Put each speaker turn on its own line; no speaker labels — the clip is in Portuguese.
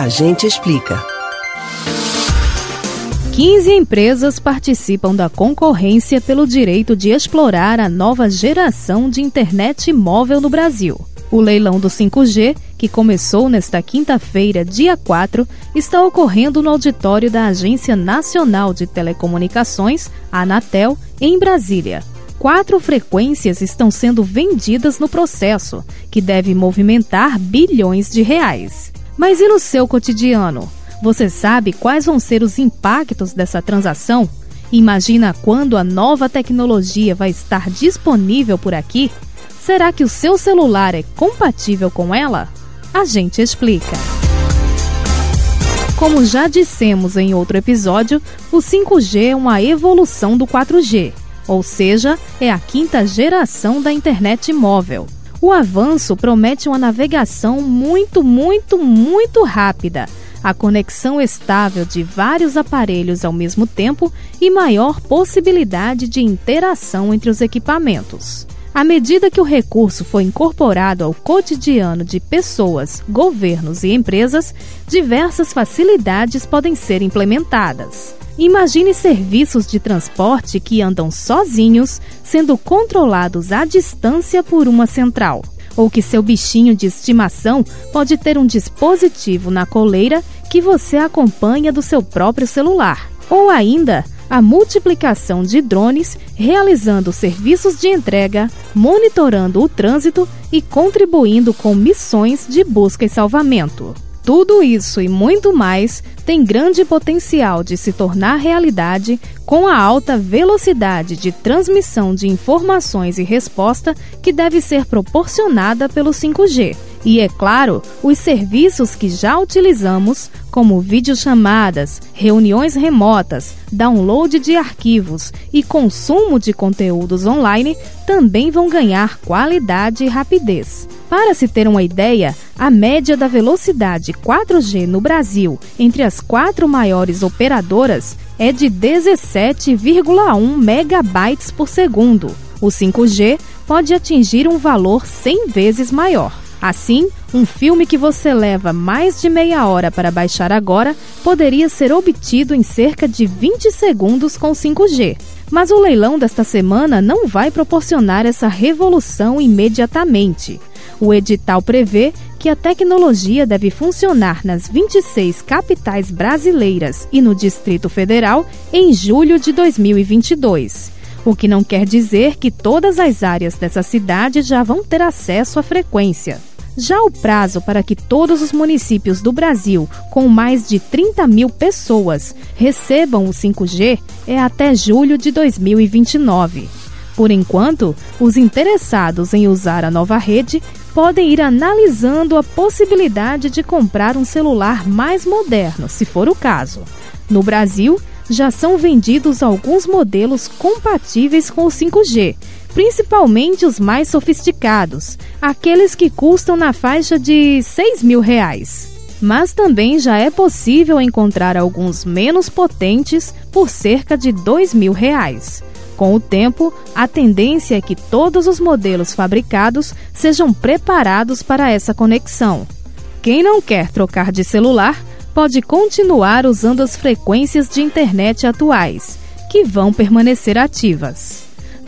A gente explica.
15 empresas participam da concorrência pelo direito de explorar a nova geração de internet móvel no Brasil. O leilão do 5G, que começou nesta quinta-feira, dia 4, está ocorrendo no auditório da Agência Nacional de Telecomunicações, Anatel, em Brasília. Quatro frequências estão sendo vendidas no processo, que deve movimentar bilhões de reais. Mas e no seu cotidiano? Você sabe quais vão ser os impactos dessa transação? Imagina quando a nova tecnologia vai estar disponível por aqui? Será que o seu celular é compatível com ela? A gente explica. Como já dissemos em outro episódio, o 5G é uma evolução do 4G, ou seja, é a quinta geração da internet móvel. O avanço promete uma navegação muito, muito, muito rápida a conexão estável de vários aparelhos ao mesmo tempo e maior possibilidade de interação entre os equipamentos. À medida que o recurso foi incorporado ao cotidiano de pessoas, governos e empresas, diversas facilidades podem ser implementadas. Imagine serviços de transporte que andam sozinhos, sendo controlados à distância por uma central ou que seu bichinho de estimação pode ter um dispositivo na coleira que você acompanha do seu próprio celular. Ou ainda, a multiplicação de drones realizando serviços de entrega, monitorando o trânsito e contribuindo com missões de busca e salvamento. Tudo isso e muito mais tem grande potencial de se tornar realidade com a alta velocidade de transmissão de informações e resposta que deve ser proporcionada pelo 5G. E é claro, os serviços que já utilizamos, como videochamadas, reuniões remotas, download de arquivos e consumo de conteúdos online, também vão ganhar qualidade e rapidez. Para se ter uma ideia, a média da velocidade 4G no Brasil entre as quatro maiores operadoras é de 17,1 megabytes por segundo. O 5G pode atingir um valor 100 vezes maior. Assim, um filme que você leva mais de meia hora para baixar agora poderia ser obtido em cerca de 20 segundos com 5G. Mas o leilão desta semana não vai proporcionar essa revolução imediatamente. O edital prevê que a tecnologia deve funcionar nas 26 capitais brasileiras e no Distrito Federal em julho de 2022. O que não quer dizer que todas as áreas dessa cidade já vão ter acesso à frequência. Já o prazo para que todos os municípios do Brasil, com mais de 30 mil pessoas, recebam o 5G é até julho de 2029. Por enquanto, os interessados em usar a nova rede podem ir analisando a possibilidade de comprar um celular mais moderno, se for o caso. No Brasil, já são vendidos alguns modelos compatíveis com o 5G, principalmente os mais sofisticados, aqueles que custam na faixa de 6 mil reais. Mas também já é possível encontrar alguns menos potentes por cerca de 2 mil reais. Com o tempo, a tendência é que todos os modelos fabricados sejam preparados para essa conexão. Quem não quer trocar de celular pode continuar usando as frequências de internet atuais, que vão permanecer ativas.